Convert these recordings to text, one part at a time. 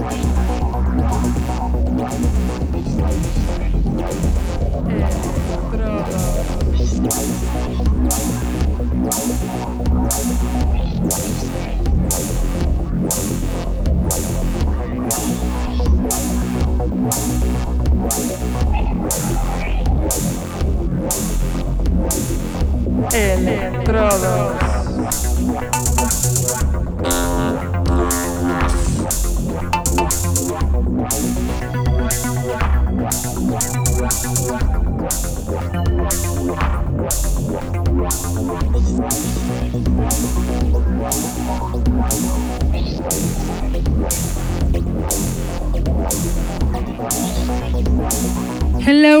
Estrada. Electrodos.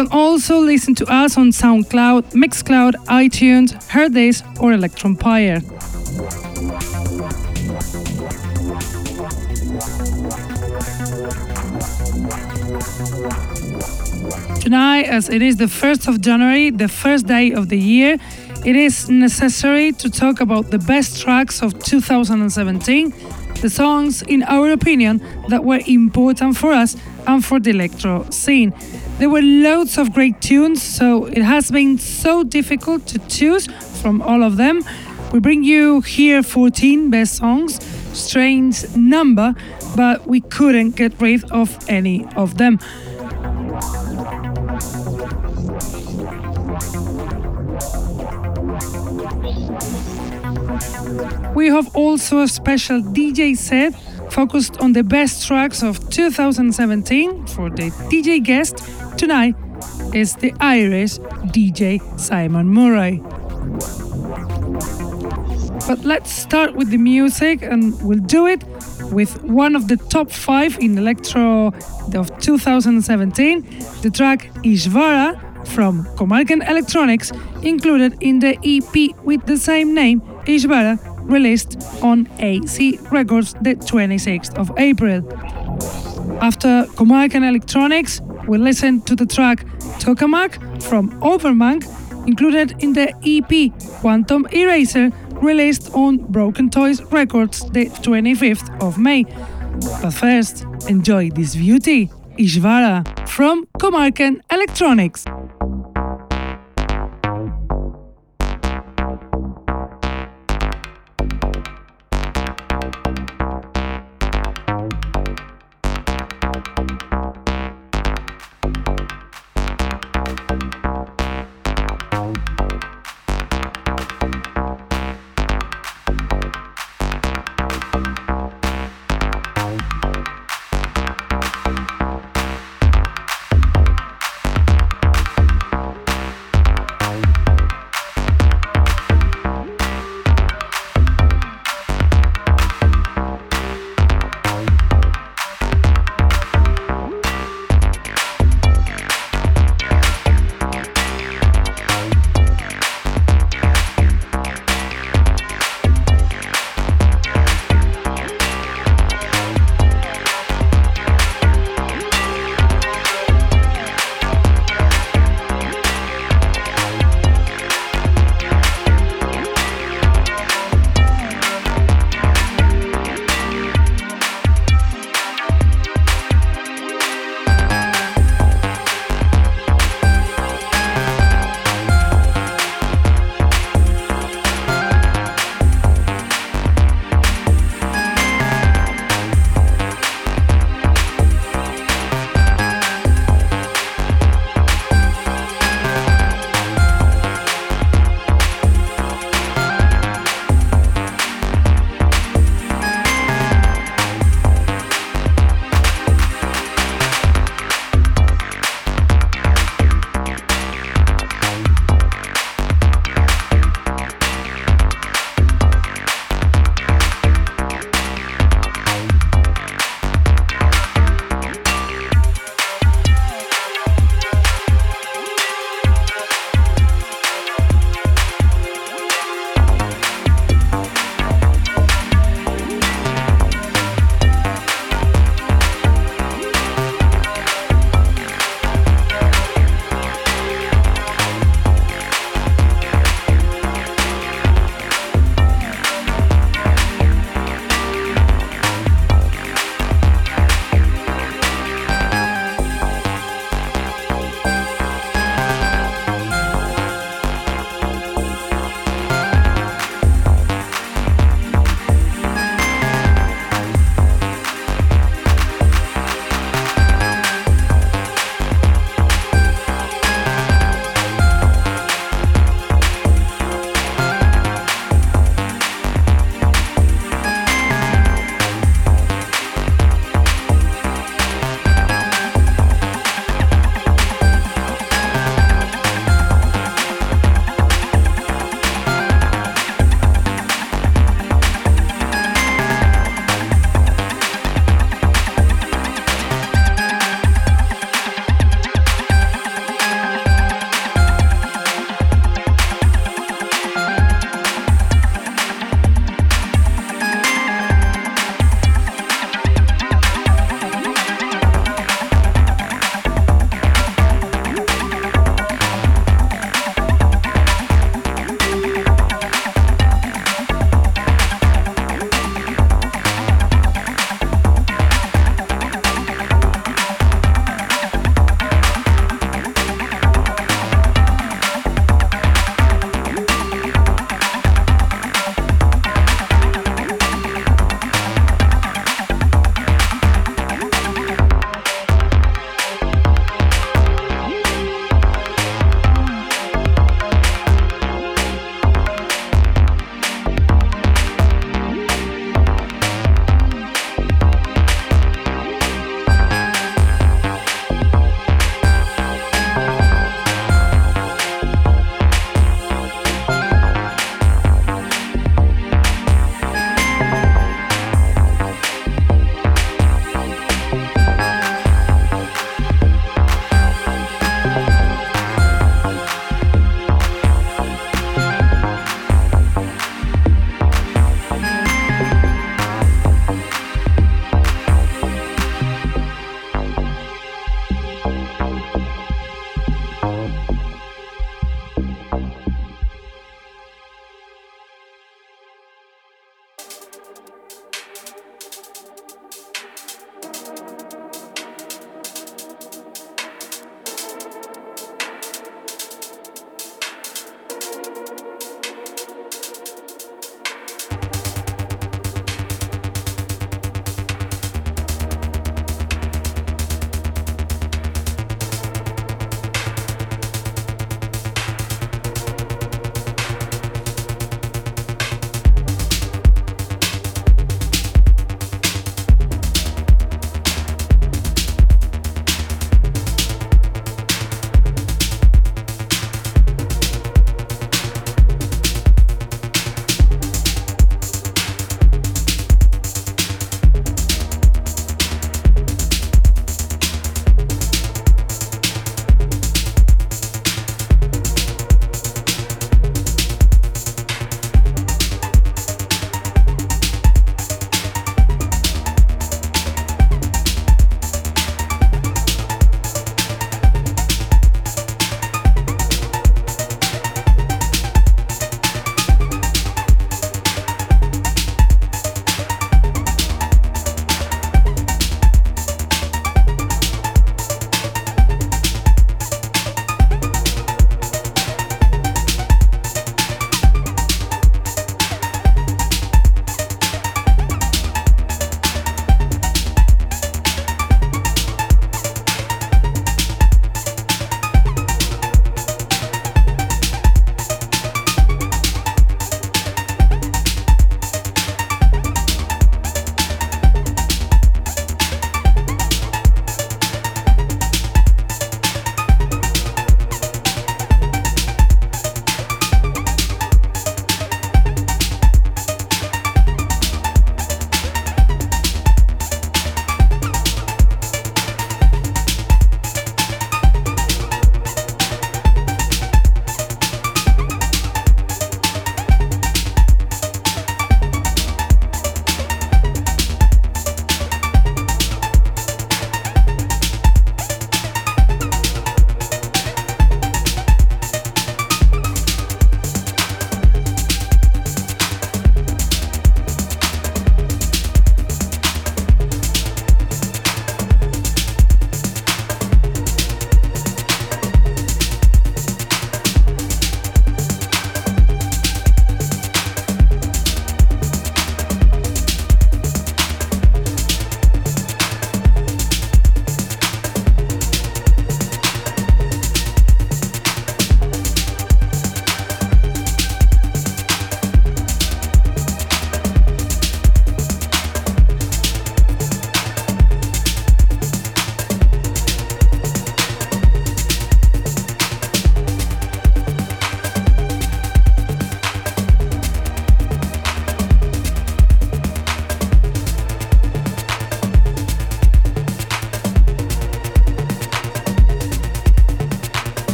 Can also listen to us on SoundCloud, Mixcloud, iTunes, Hearthis, or Electronpire. Tonight, as it is the 1st of January, the first day of the year, it is necessary to talk about the best tracks of 2017, the songs, in our opinion, that were important for us and for the electro scene. There were loads of great tunes, so it has been so difficult to choose from all of them. We bring you here 14 best songs, strange number, but we couldn't get rid of any of them. We have also a special DJ set focused on the best tracks of 2017 for the DJ guest. Tonight is the Irish DJ Simon Murray. But let's start with the music and we'll do it with one of the top five in electro of 2017, the track Ishvara from Comarcan Electronics, included in the EP with the same name, Ishvara, released on AC Records the 26th of April. After Comarcan Electronics, we listen to the track Tokamak from Overmank, included in the EP Quantum Eraser, released on Broken Toys Records the 25th of May. But first, enjoy this beauty, Ishvara from Comarcan Electronics.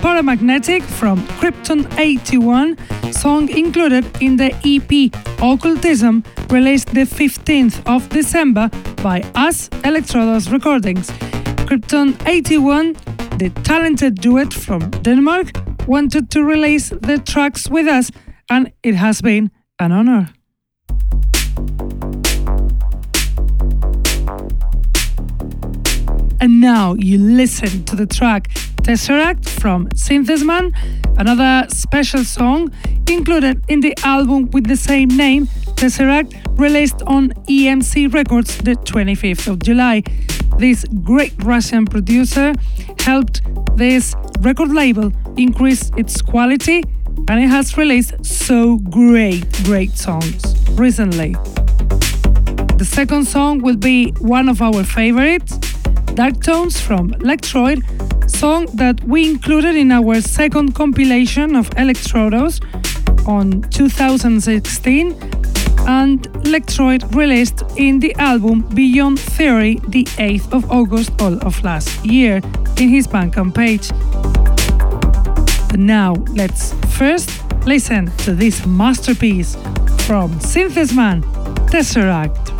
Paramagnetic from Krypton 81, song included in the EP Occultism, released the 15th of December by Us Electrodos Recordings. Krypton 81, the talented duet from Denmark, wanted to release the tracks with us, and it has been an honor. And now you listen to the track Tesseract from Synthesman, another special song included in the album with the same name, Tesseract, released on EMC Records the 25th of July. This great Russian producer helped this record label increase its quality and it has released so great, great songs recently. The second song will be one of our favorites, Dark Tones from Lectroid, song that we included in our second compilation of Electrodos on 2016 and Lectroid released in the album Beyond Theory the 8th of August all of last year in his Bandcamp page. Now let's first listen to this masterpiece from Synthesman Tesseract.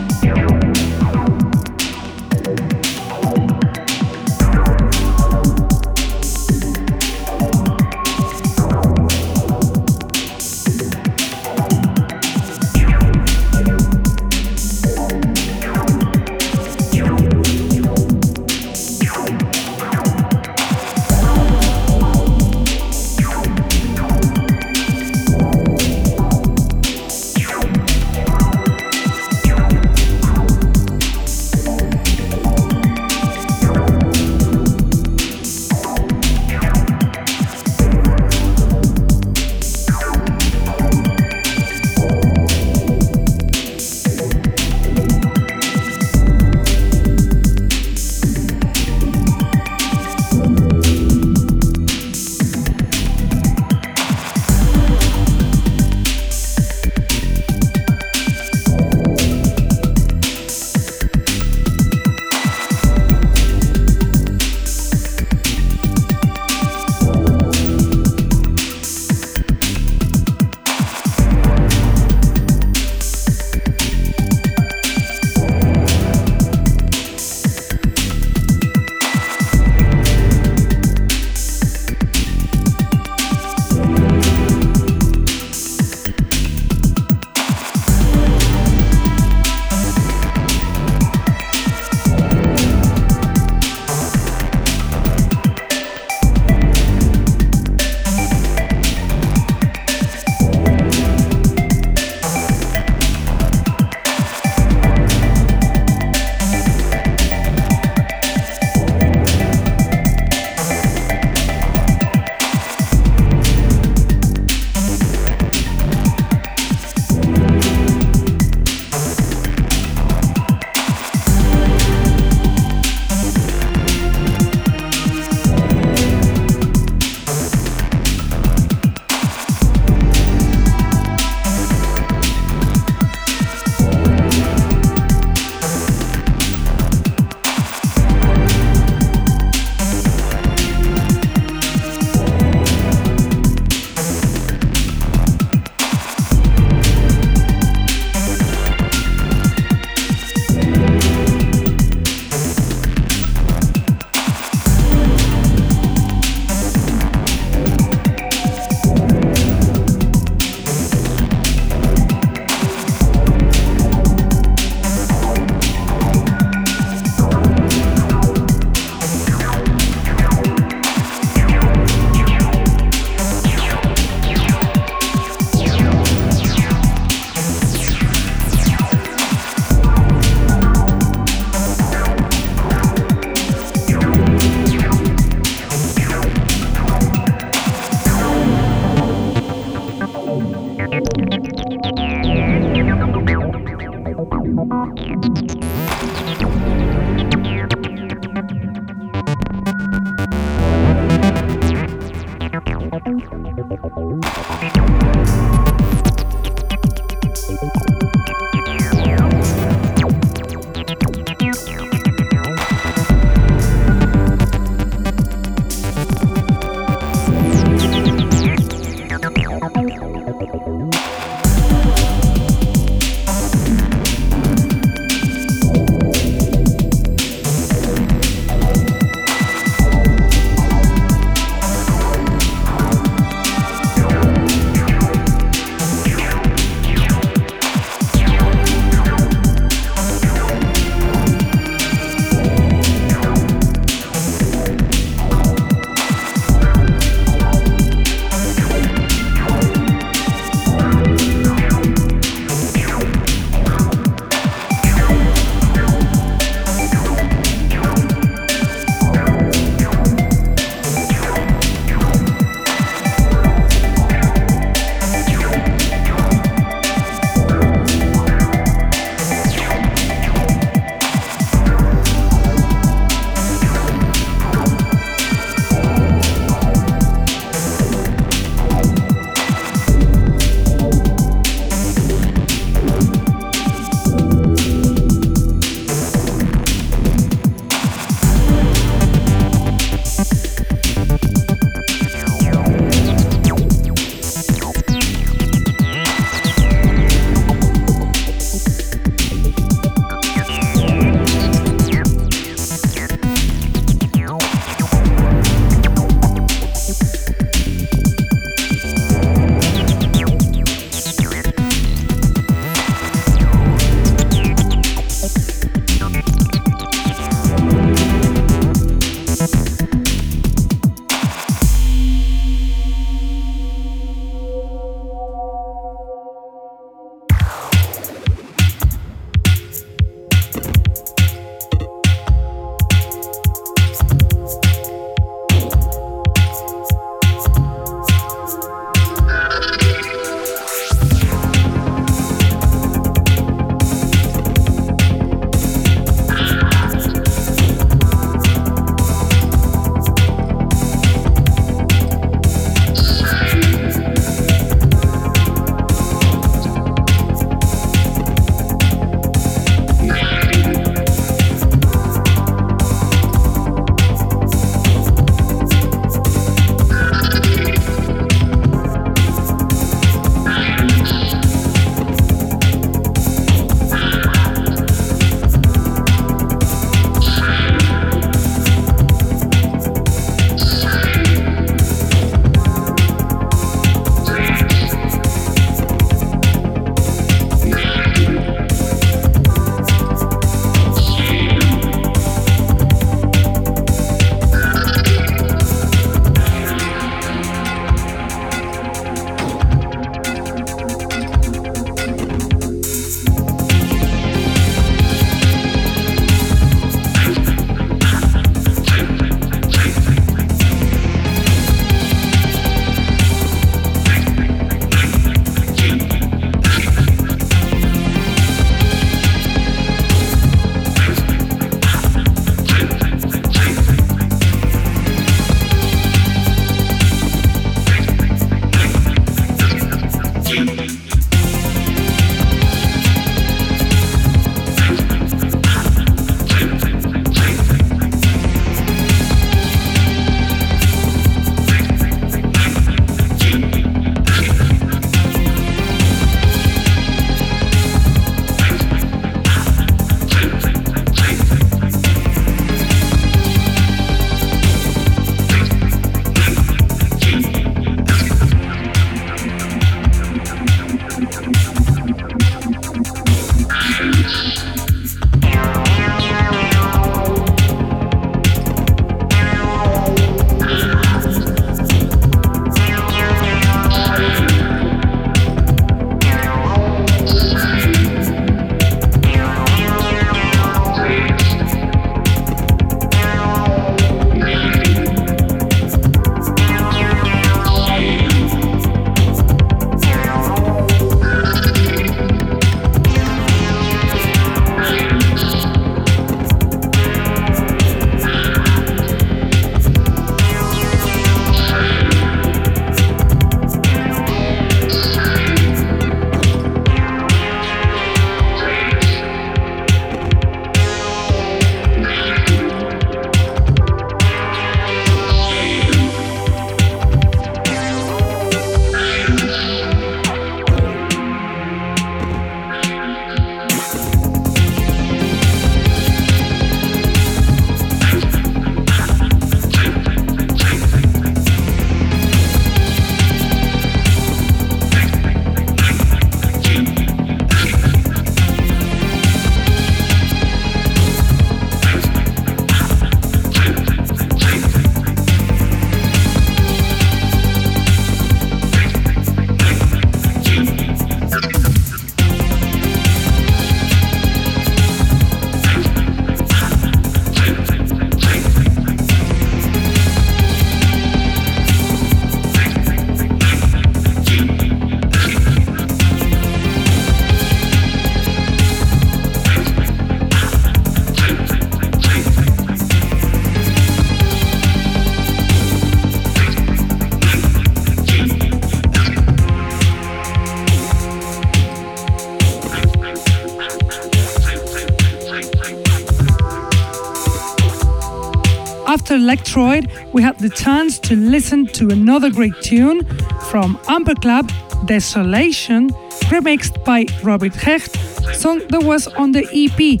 Electroid, we had the chance to listen to another great tune from Amber Club, Desolation, remixed by Robert Hecht, song that was on the EP.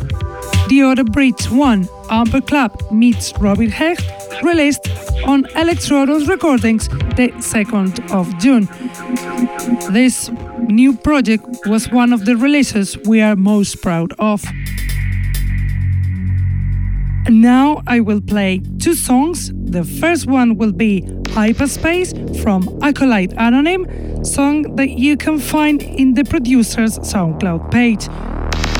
The Other Bridge 1, Amber Club meets Robert Hecht, released on Electrodos Recordings the 2nd of June. This new project was one of the releases we are most proud of. Now I will play two songs. The first one will be Hyperspace from Acolyte Anonym, song that you can find in the producer's SoundCloud page.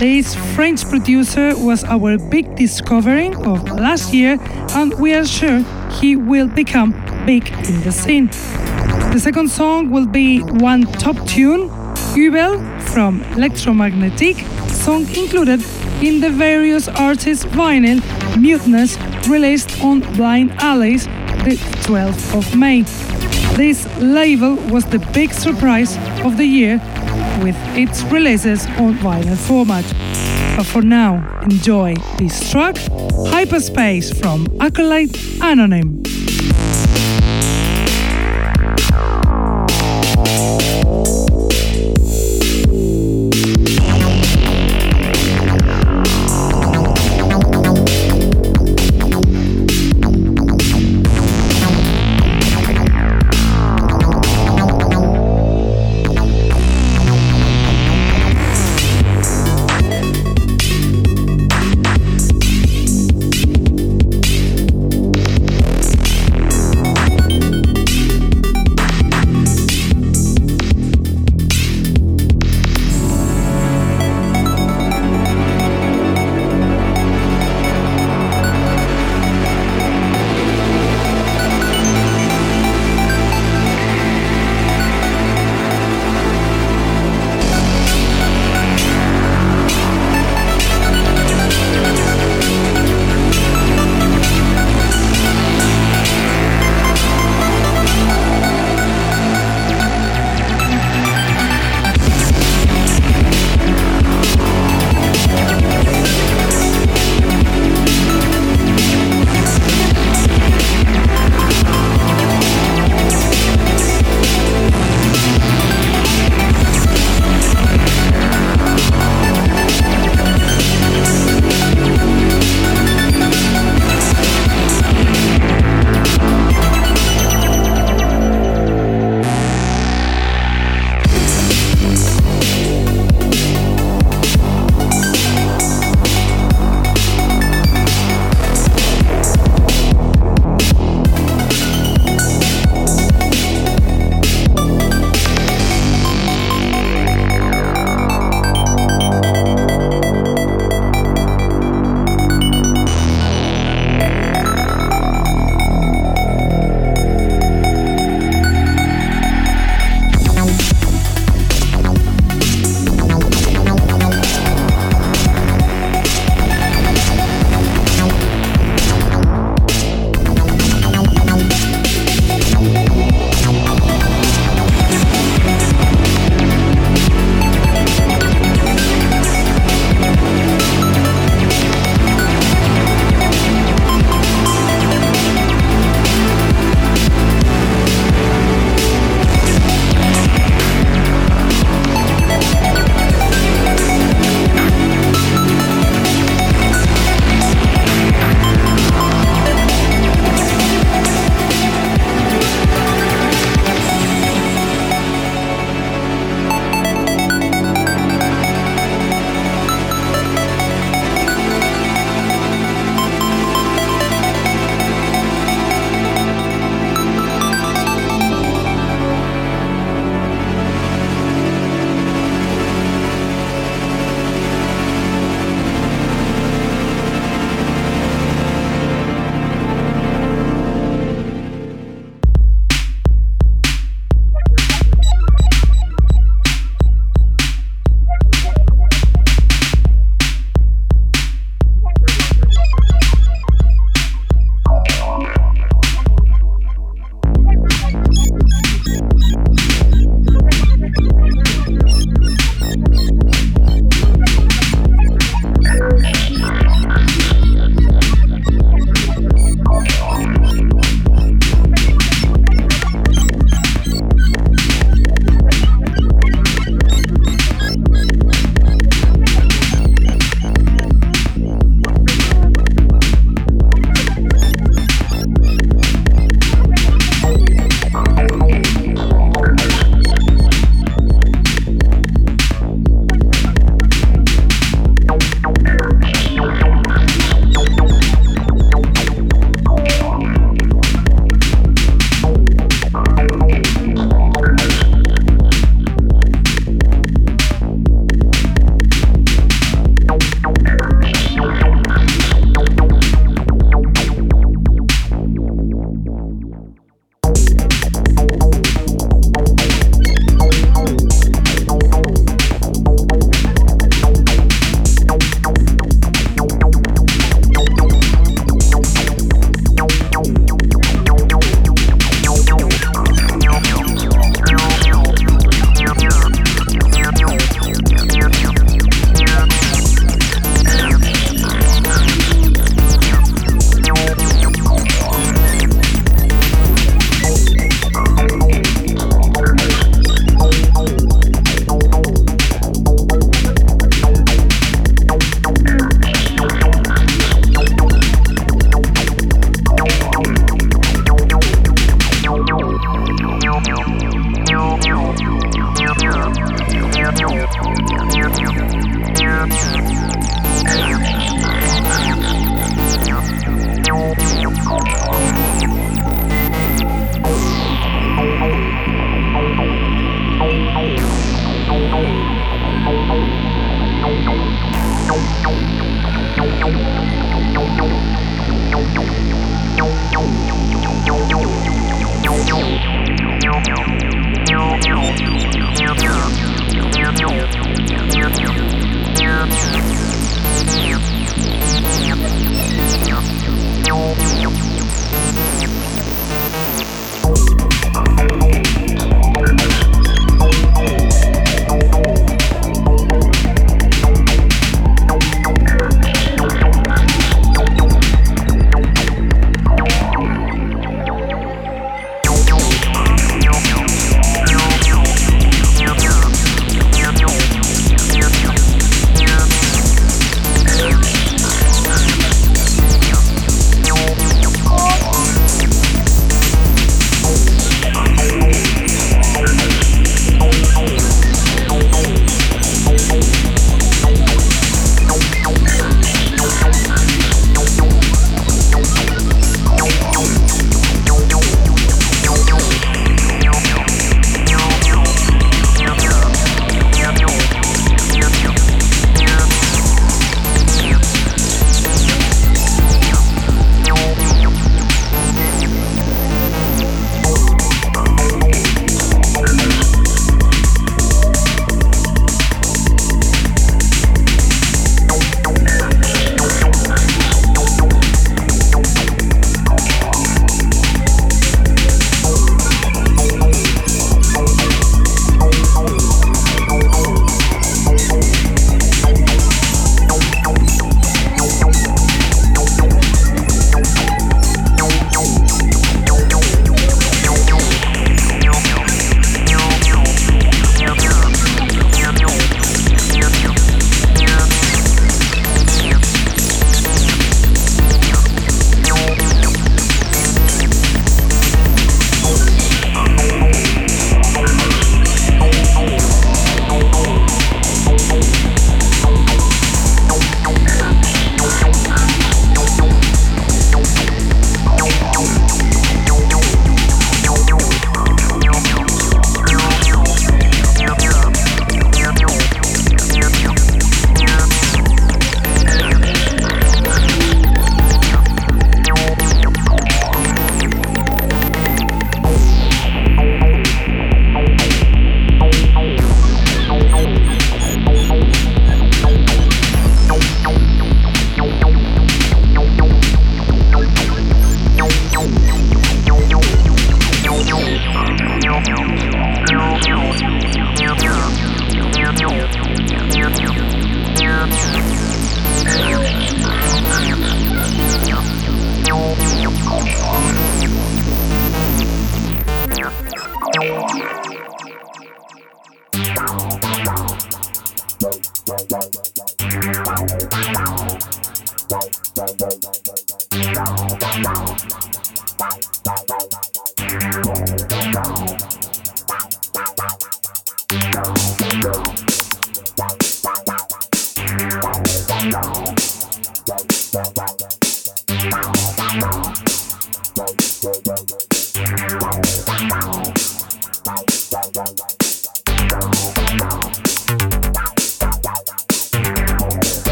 This French producer was our big discovery of last year, and we are sure he will become big in the scene. The second song will be one top tune, Übel from Electromagnetic, song included in the various artists' vinyl Muteness released on Blind Alleys the 12th of May. This label was the big surprise of the year with its releases on vinyl format. But for now, enjoy this track, Hyperspace from Acolyte Anonym.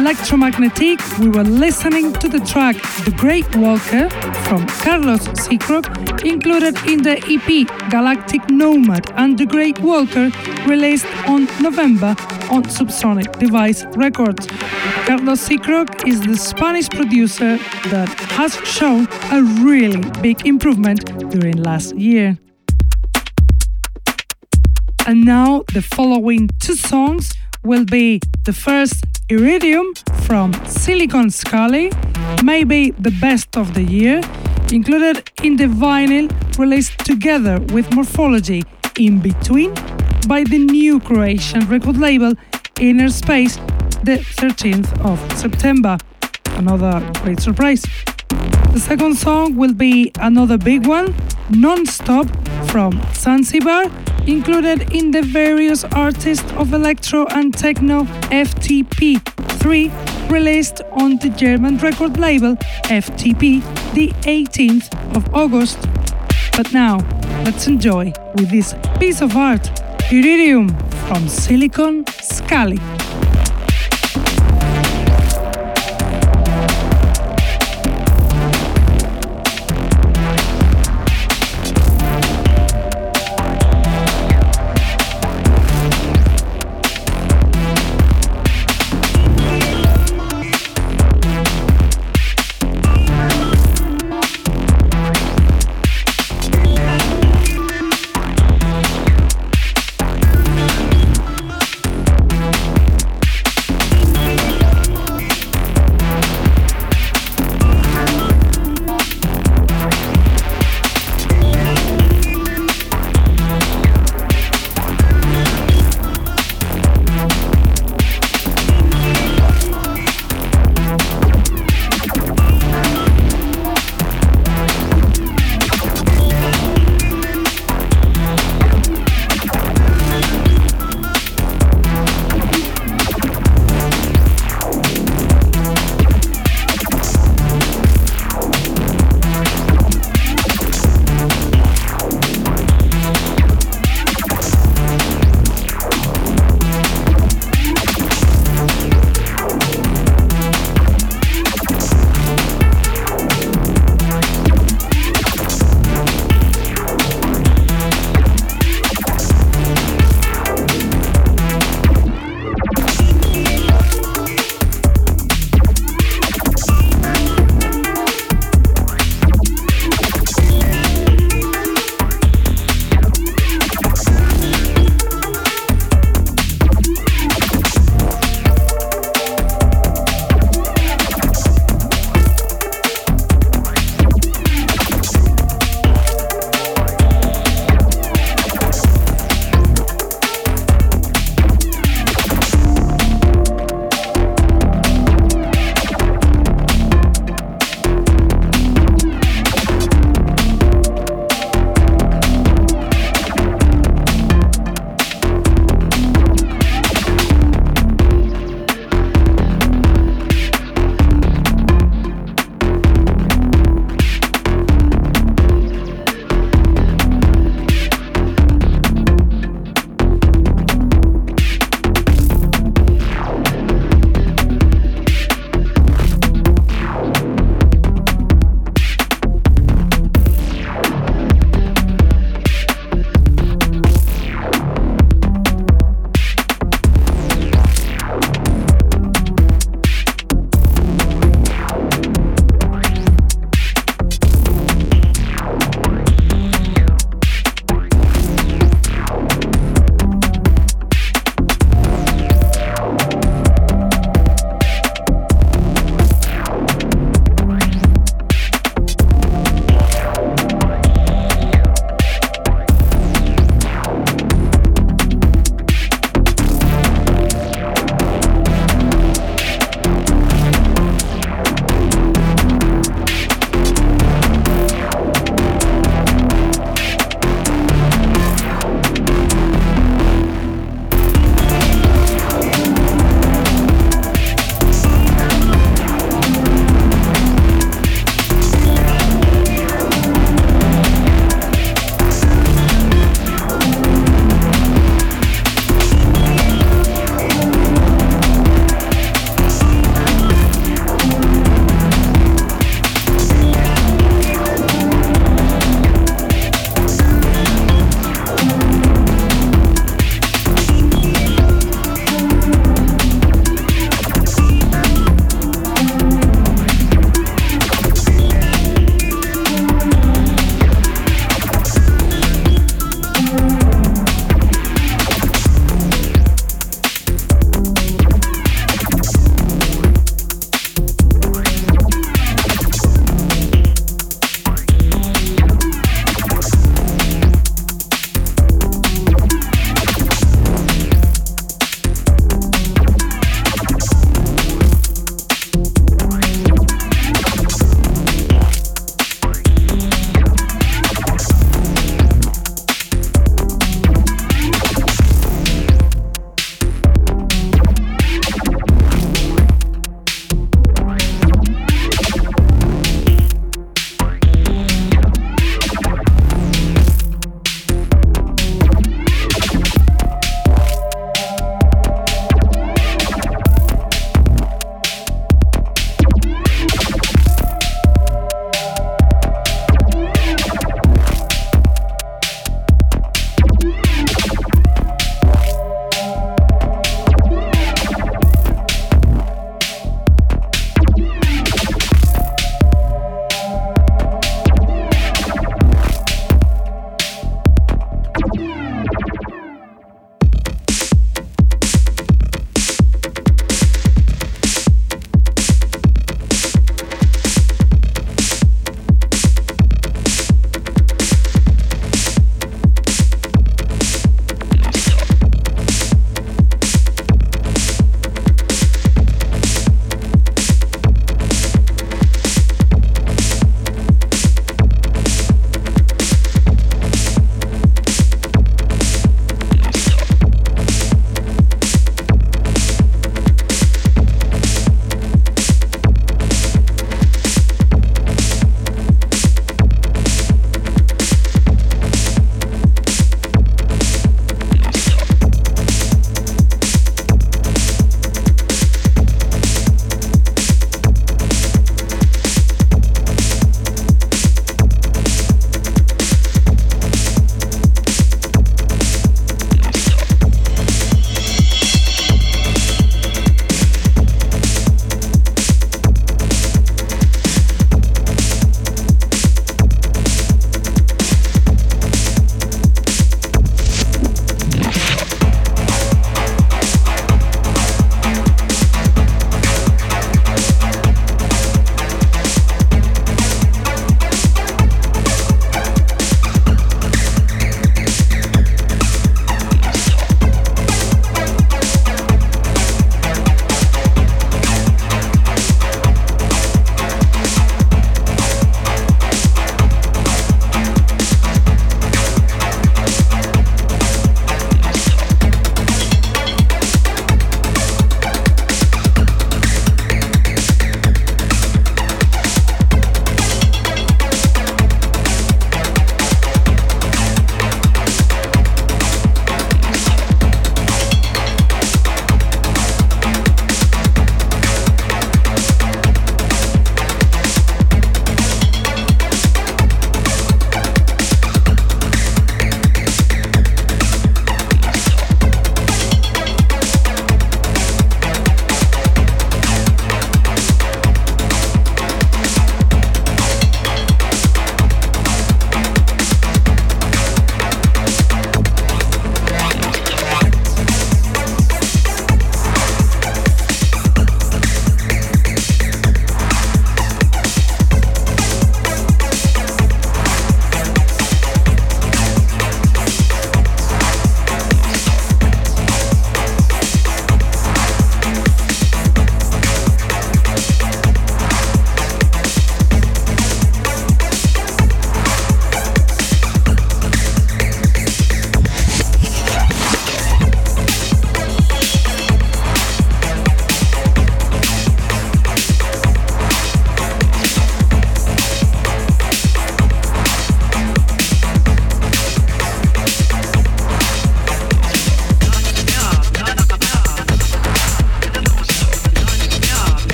After Electromagnetic, we were listening to the track The Great Walker from Carlos Seacrook, included in the EP Galactic Nomad and The Great Walker, released on November on Subsonic Device Records. Carlos Seacrook is the Spanish producer that has shown a really big improvement during last year. And now the following two songs will be the first Iridium from Silicon Scally, maybe the best of the year, included in the vinyl released together with Morphology in between by the new Croatian record label Inner Space the 13th of September. Another great surprise. The second song will be another big one, Non-Stop from Zanzibar included in the various artists of electro and techno FTP3 released on the German record label FTP the 18th of August. But now, let's enjoy with this piece of art, Iridium from Silicon Scally.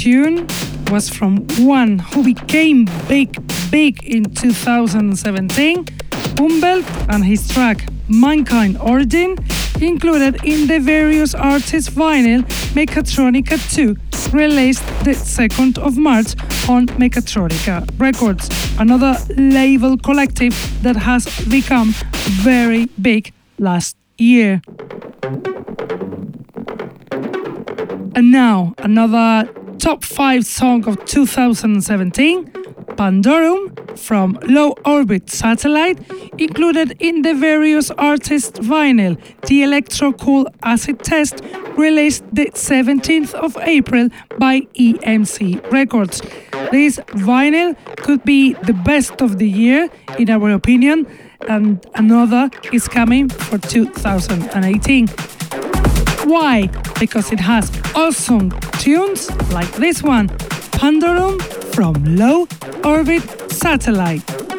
Tune was from one who became big, big in 2017, Umwelt, and his track Mankind Origin, included in the various artists' vinyl Mechatronica 2, released the 2nd of March on Mechatronica Records, another label collective that has become very big last year. And now, another top 5 song of 2017, Pandorum from Low Orbit Satellite, included in the various artists' vinyl, the Electro Cool Acid Test, released the 17th of April by EMC Records. This vinyl could be the best of the year, in our opinion, and another is coming for 2018. Why? Because it has awesome tunes like this one, Pandorum from Low Orbit Satellite.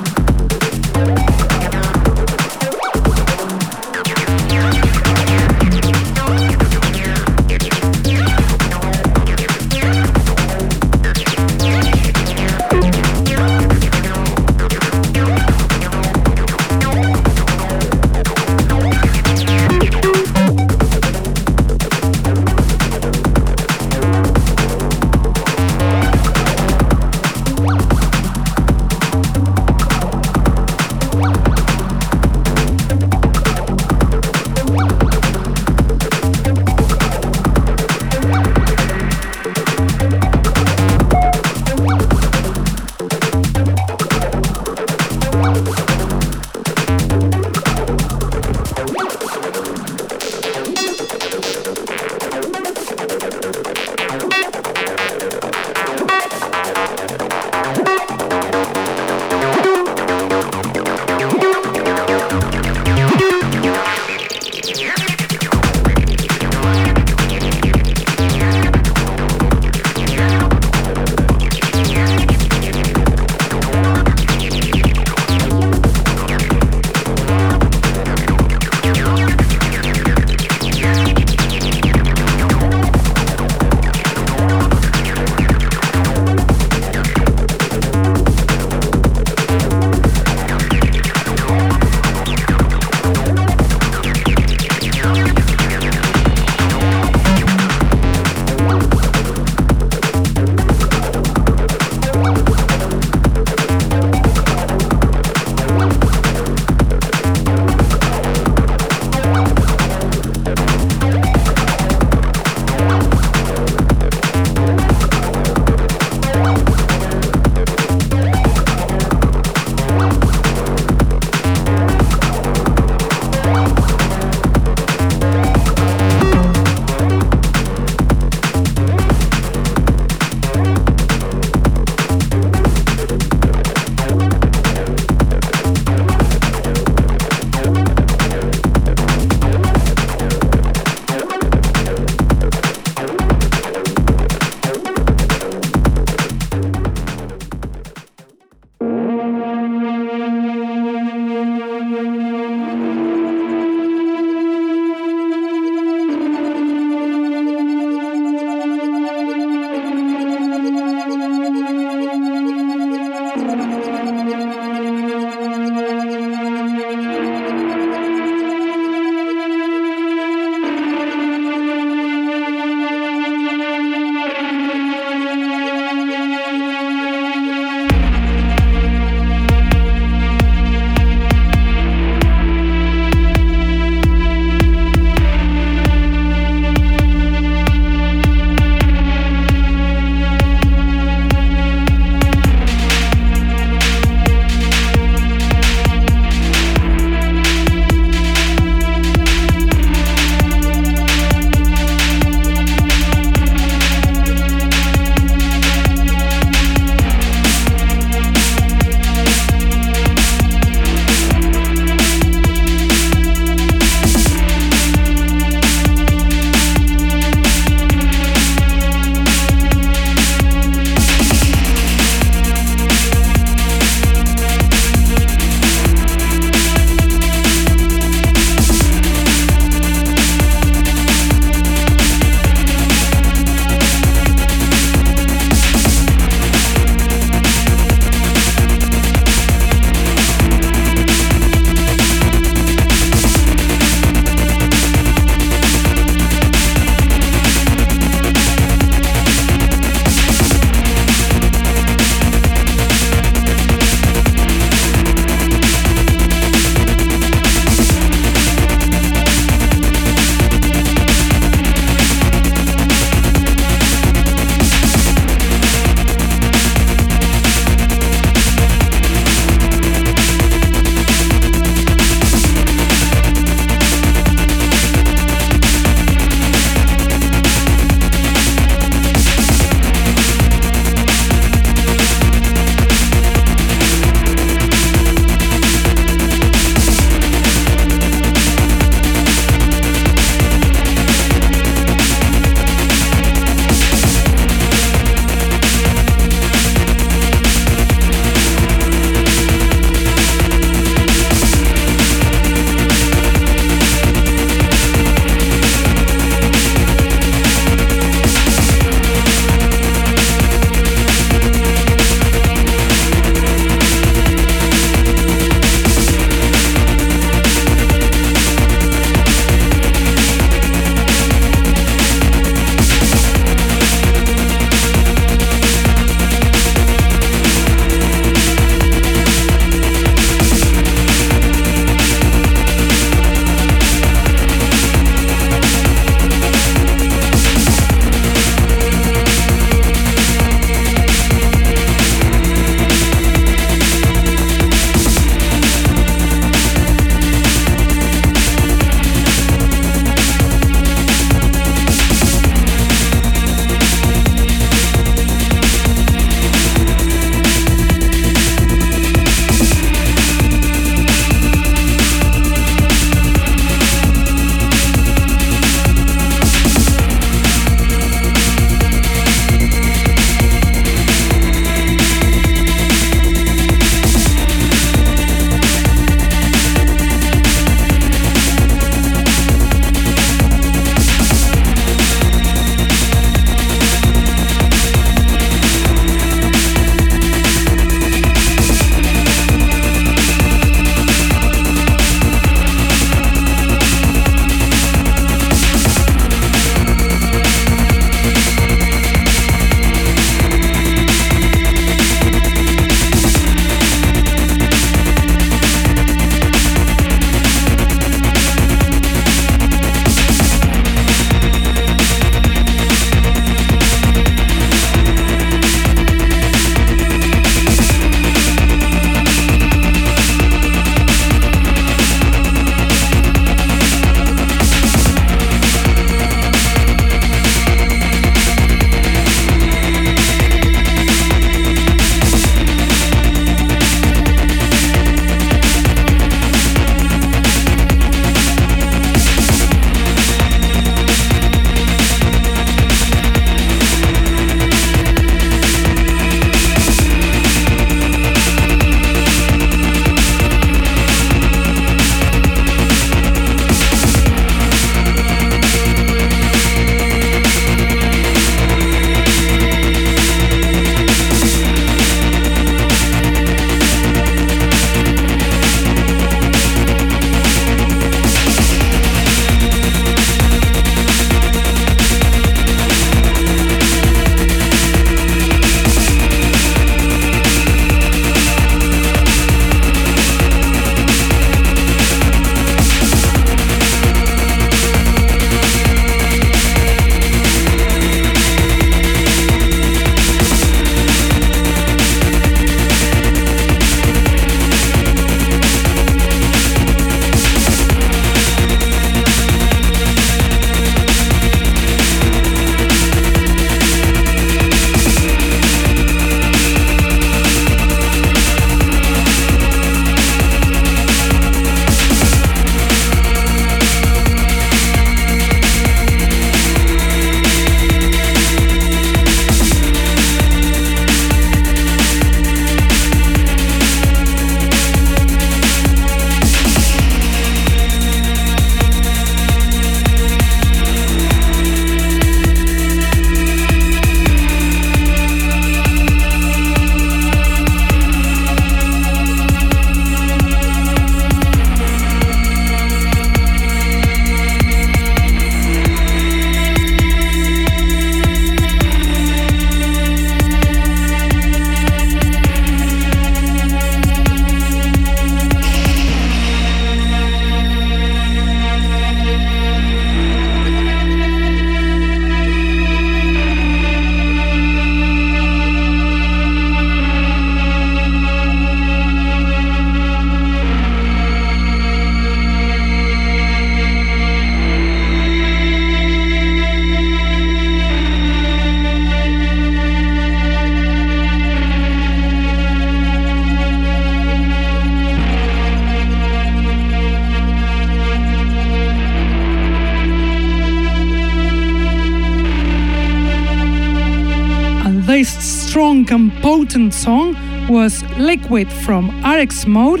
Song was Liquid from RX Mode,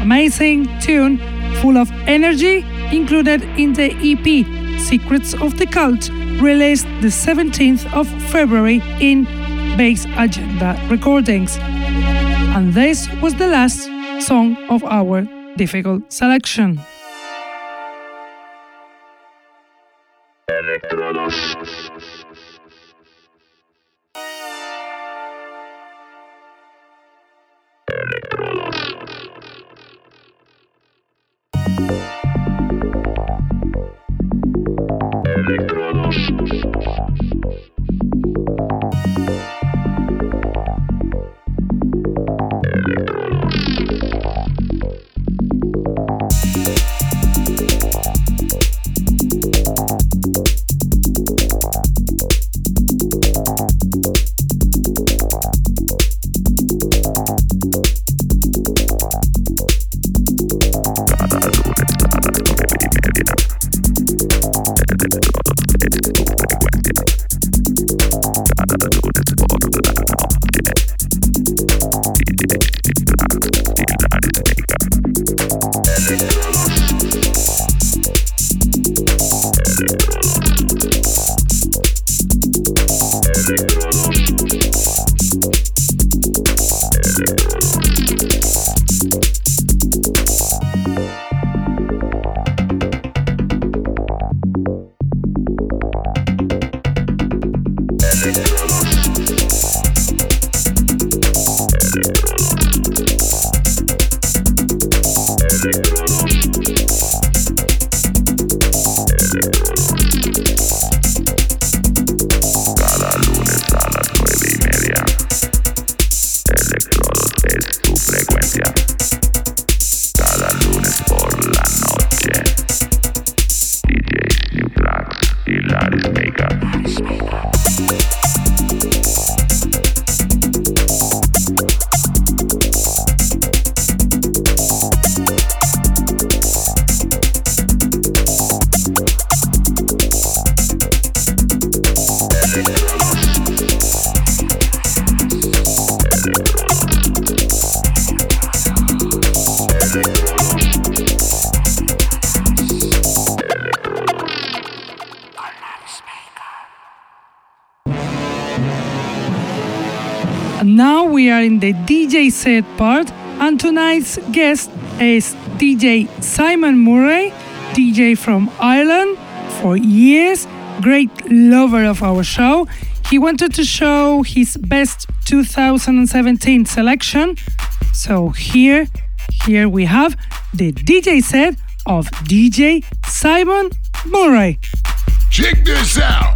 amazing tune full of energy included in the EP Secrets of the Cult, released the 17th of February in Bass Agenda Recordings. And this was the last song of our difficult selection. Set part, and tonight's guest is DJ Simon Murray, DJ from Ireland for years, great lover of our show. He wanted to show his best 2017 selection. So here, here we have the DJ set of DJ Simon Murray. Check this out.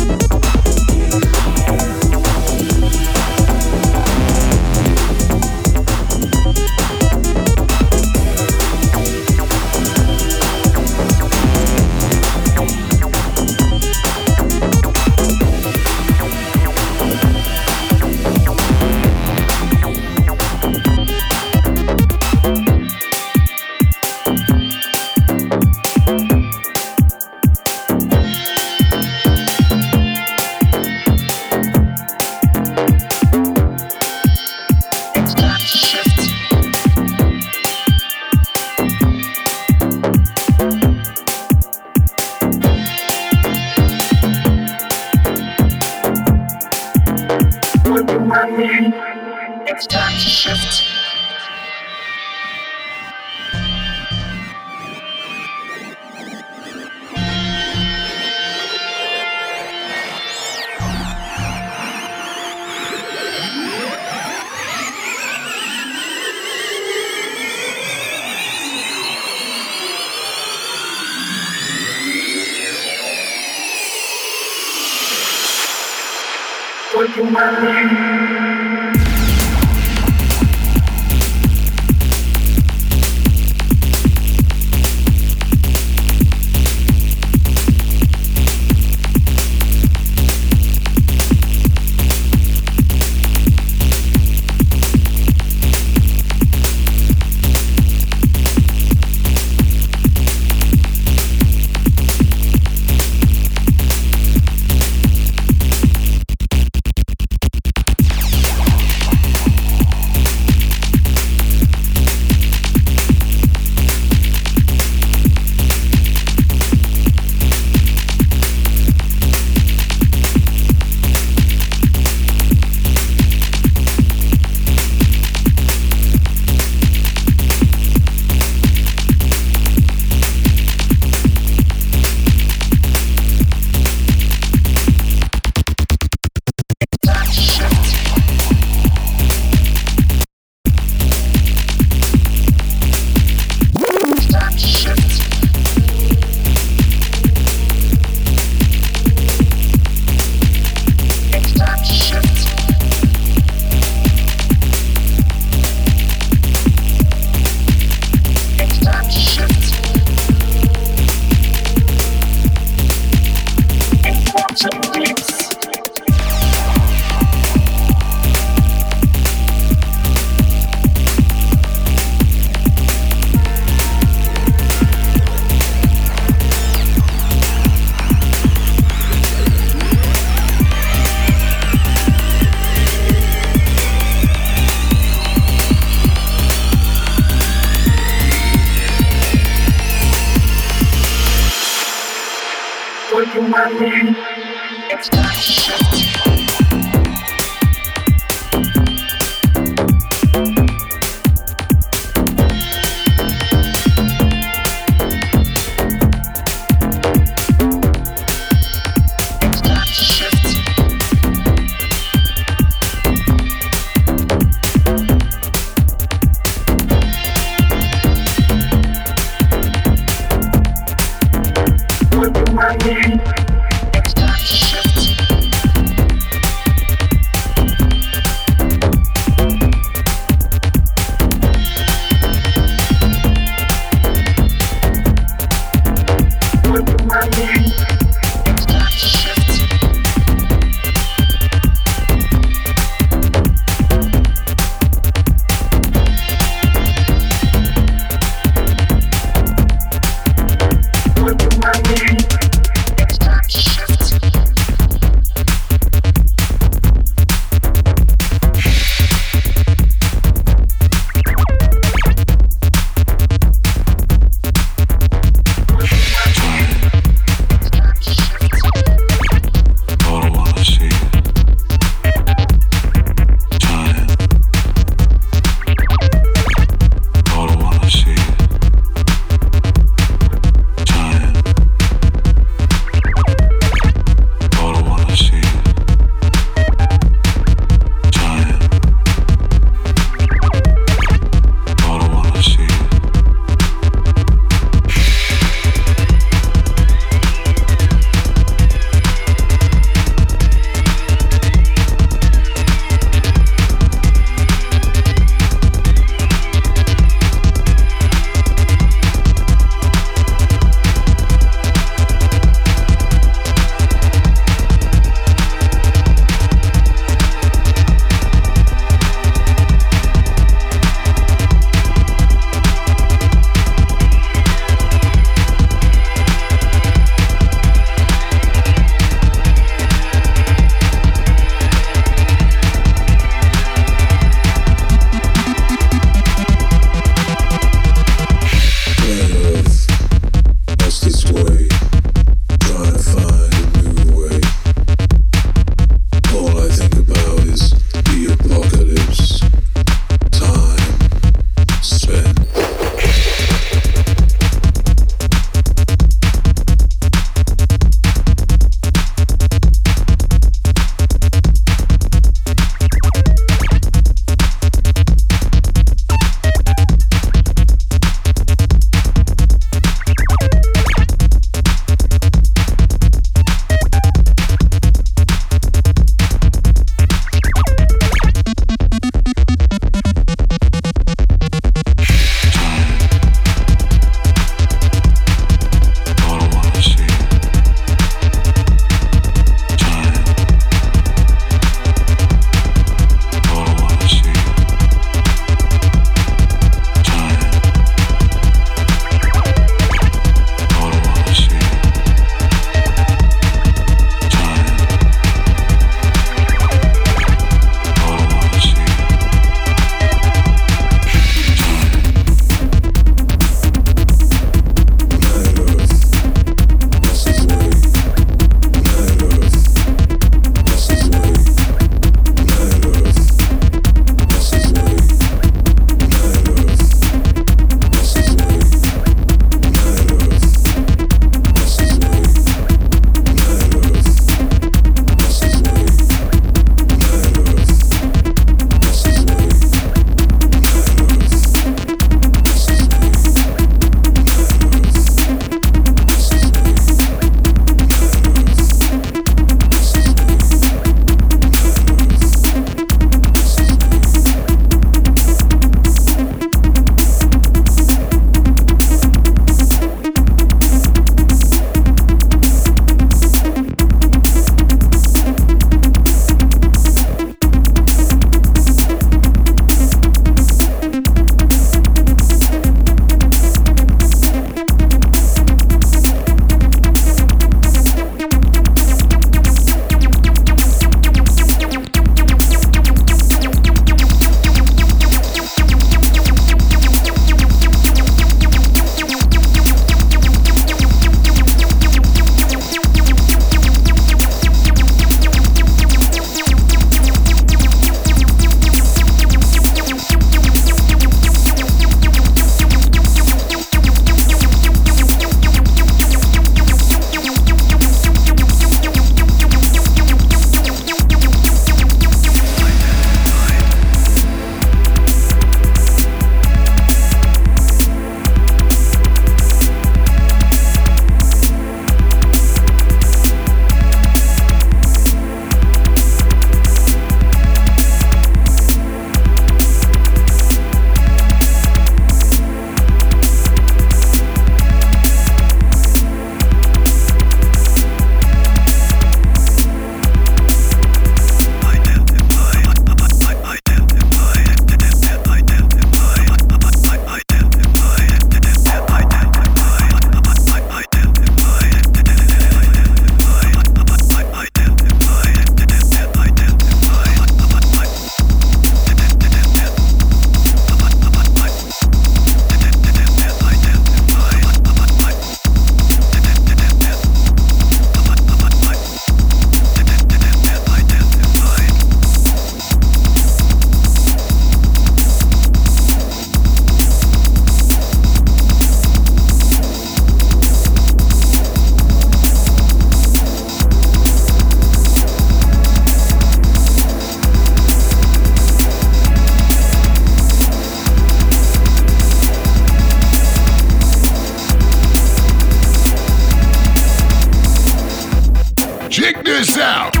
Check this out.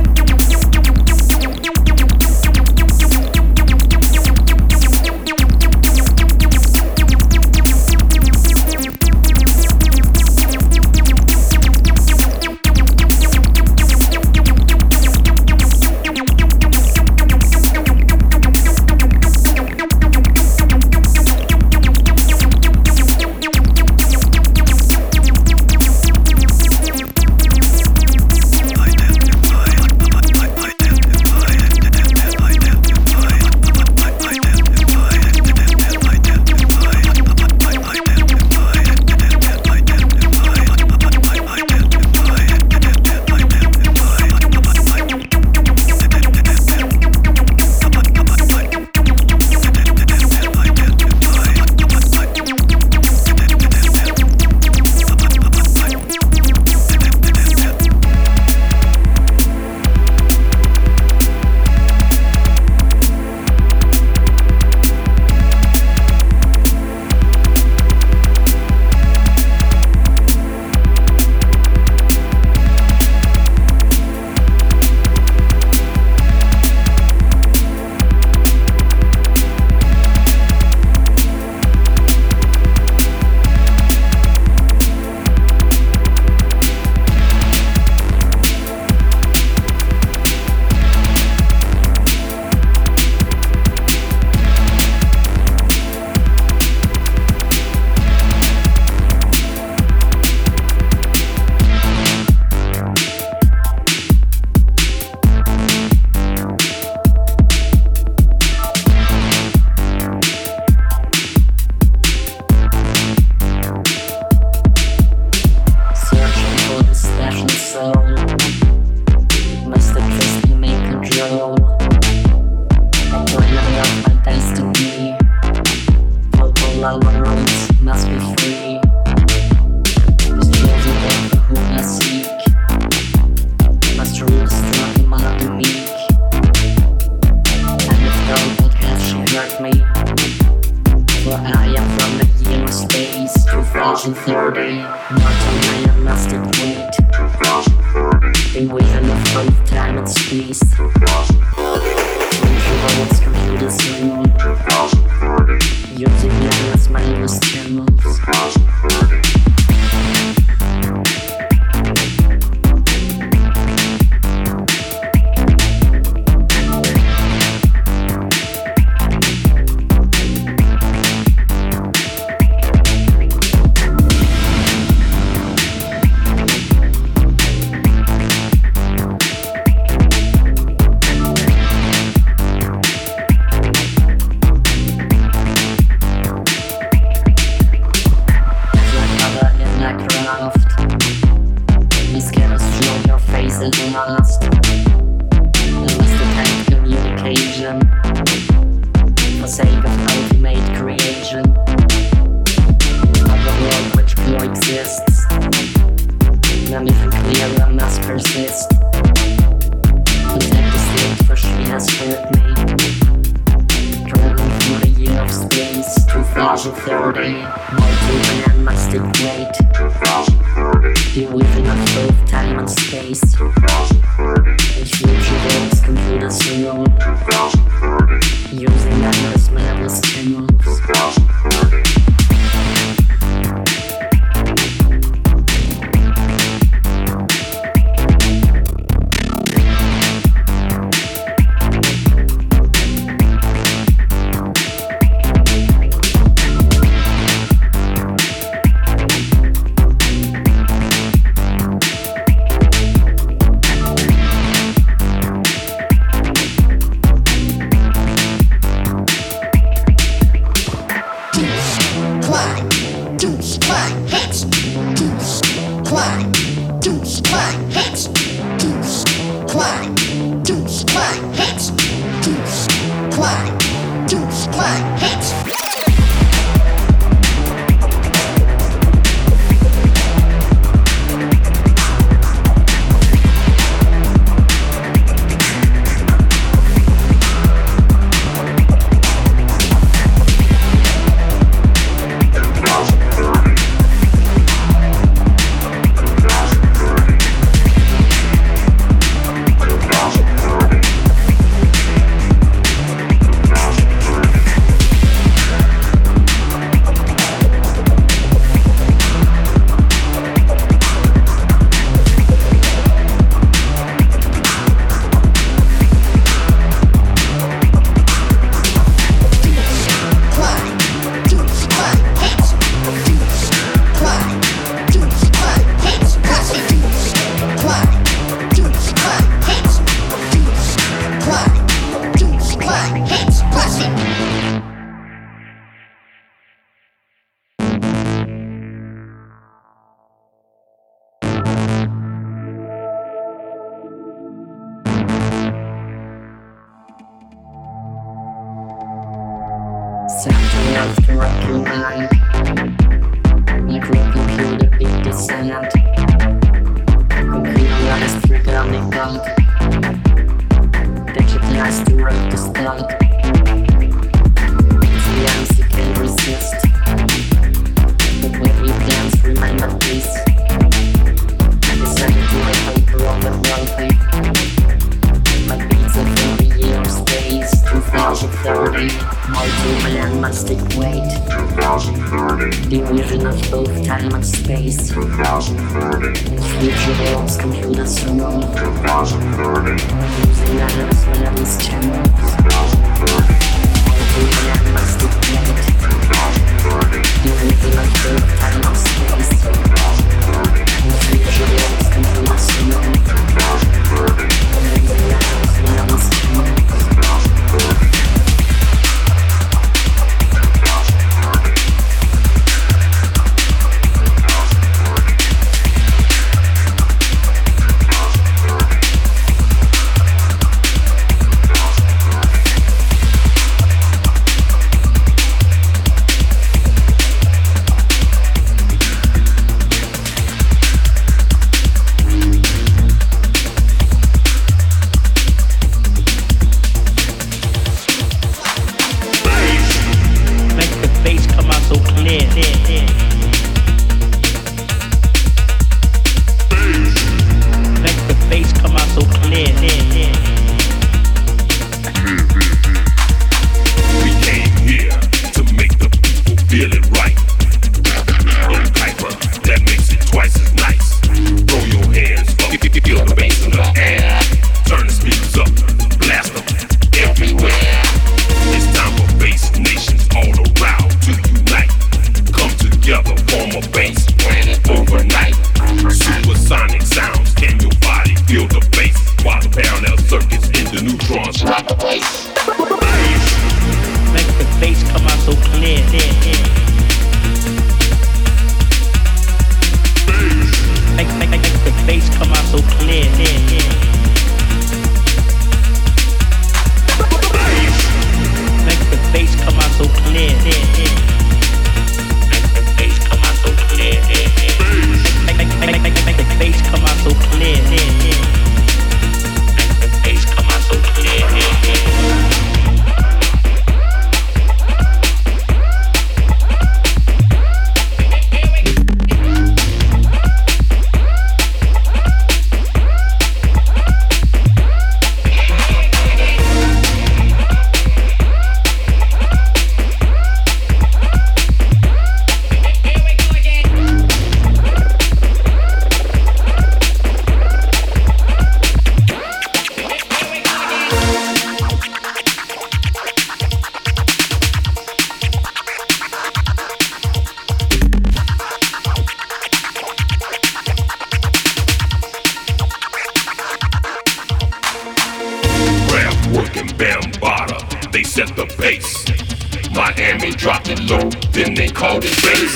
and they dropped it low, then they called it bass.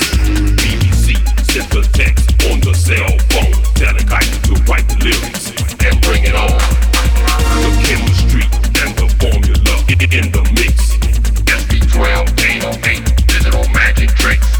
BBC sent the text on the cell phone, telling Kaiser to write the lyrics and bring it on. The chemistry and the formula in the mix. SB12, Dana, 8, digital magic tricks.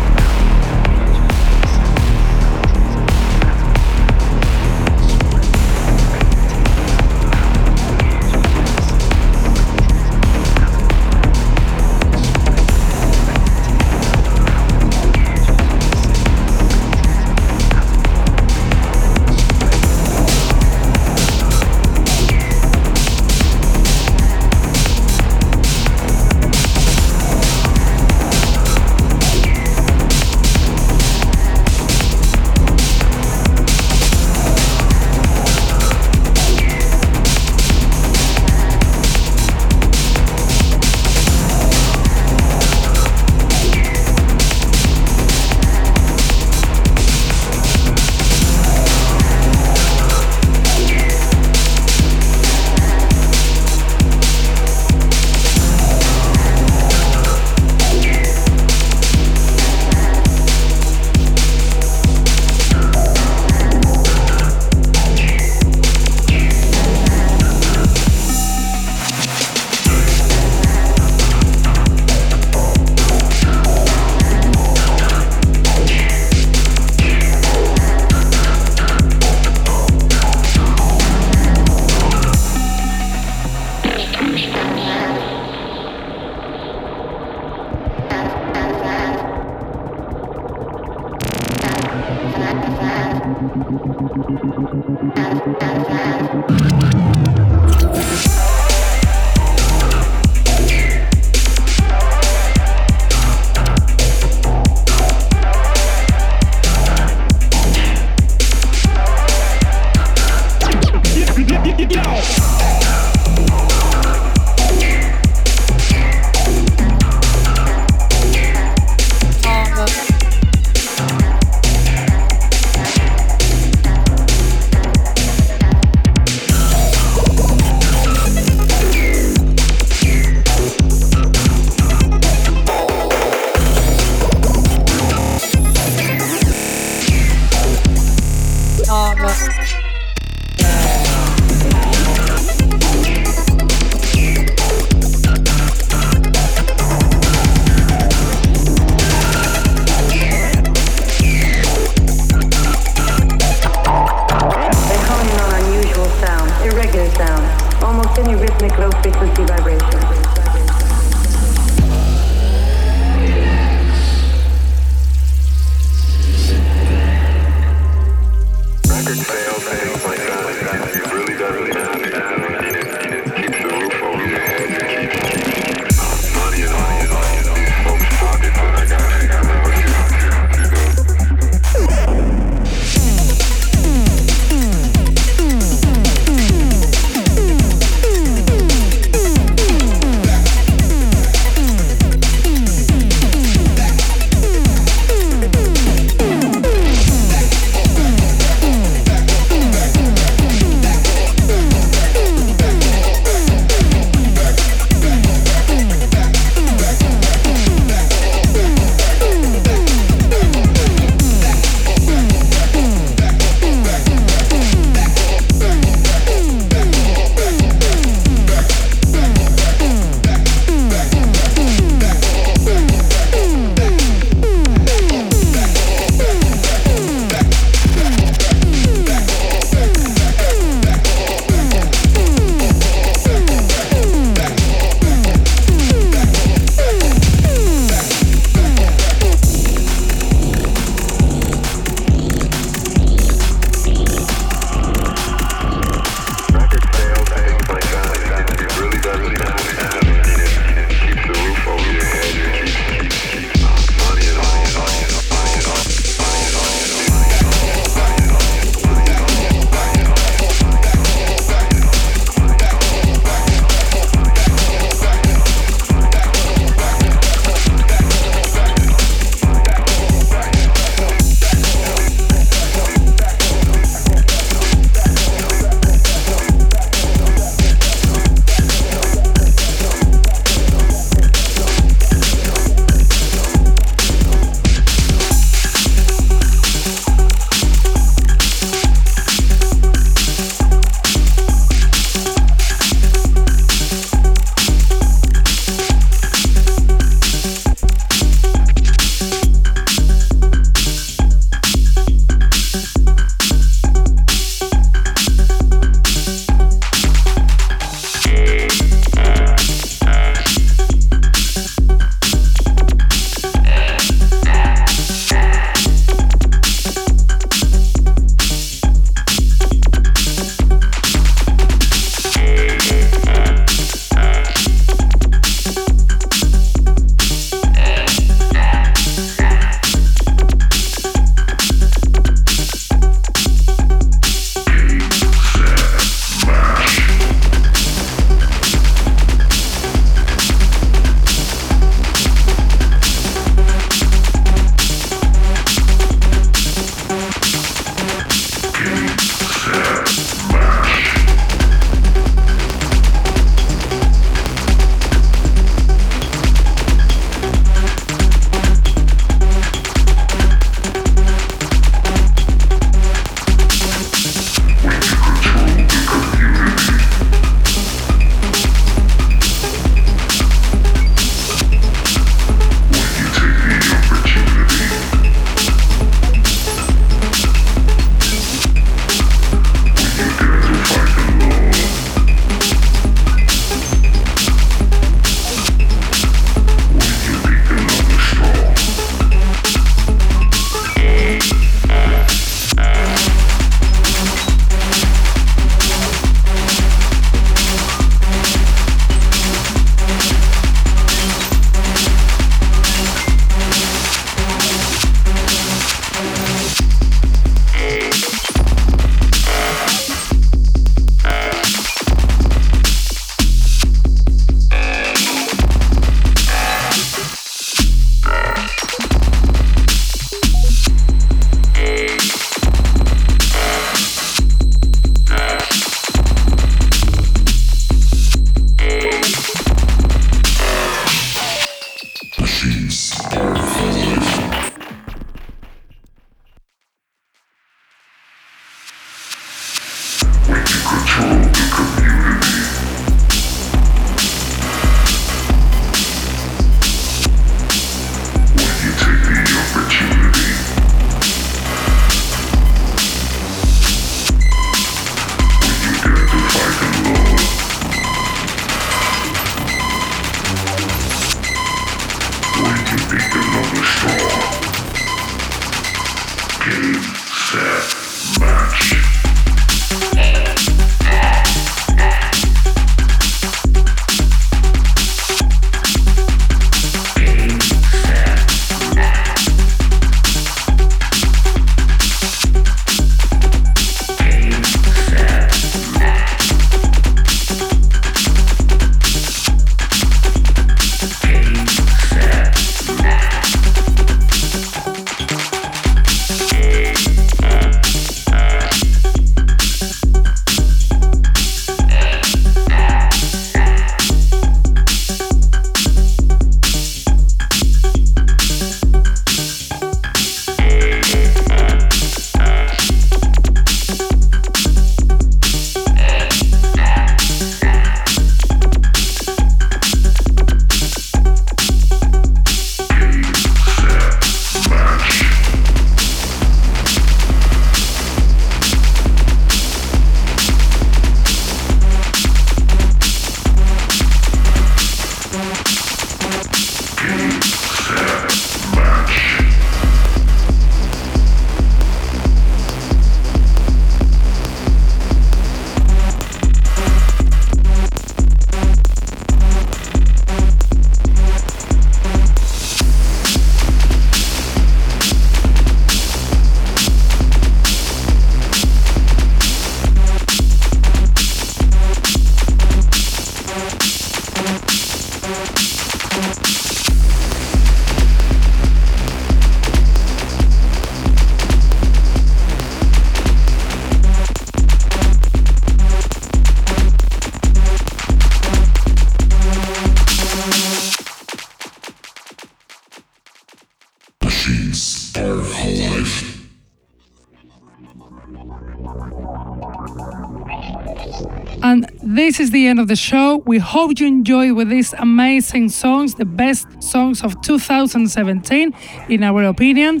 The end of the show. We hope you enjoy with these amazing songs, the best songs of 2017, in our opinion.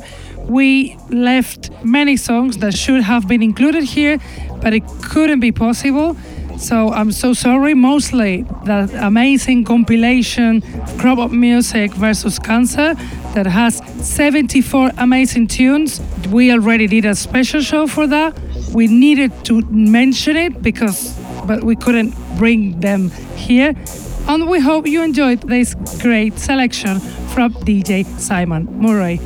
We left many songs that should have been included here, but it couldn't be possible. So I'm so sorry. Mostly that amazing compilation Crop Up Music versus Cancer that has 74 amazing tunes. We already did a special show for that. We needed to mention it because but we couldn't bring them here. And we hope you enjoyed this great selection from DJ Simon Murray.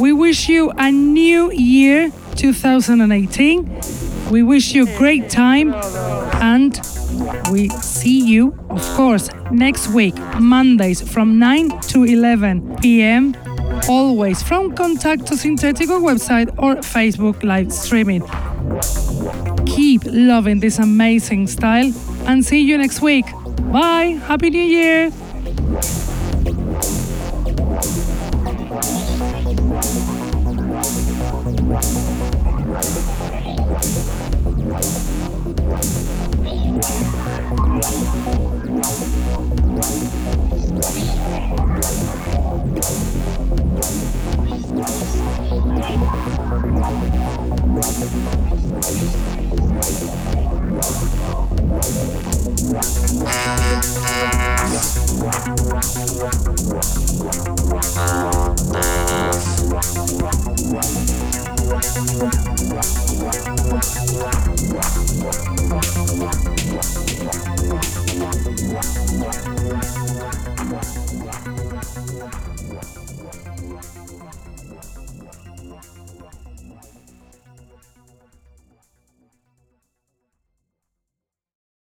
We wish you a new year 2018. We wish you a great time and we see you, of course, next week, Mondays from 9 to 11 p.m. Always from Contacto Sintetico website or Facebook live streaming keep loving this amazing style and see you next week. Bye. Happy New Year.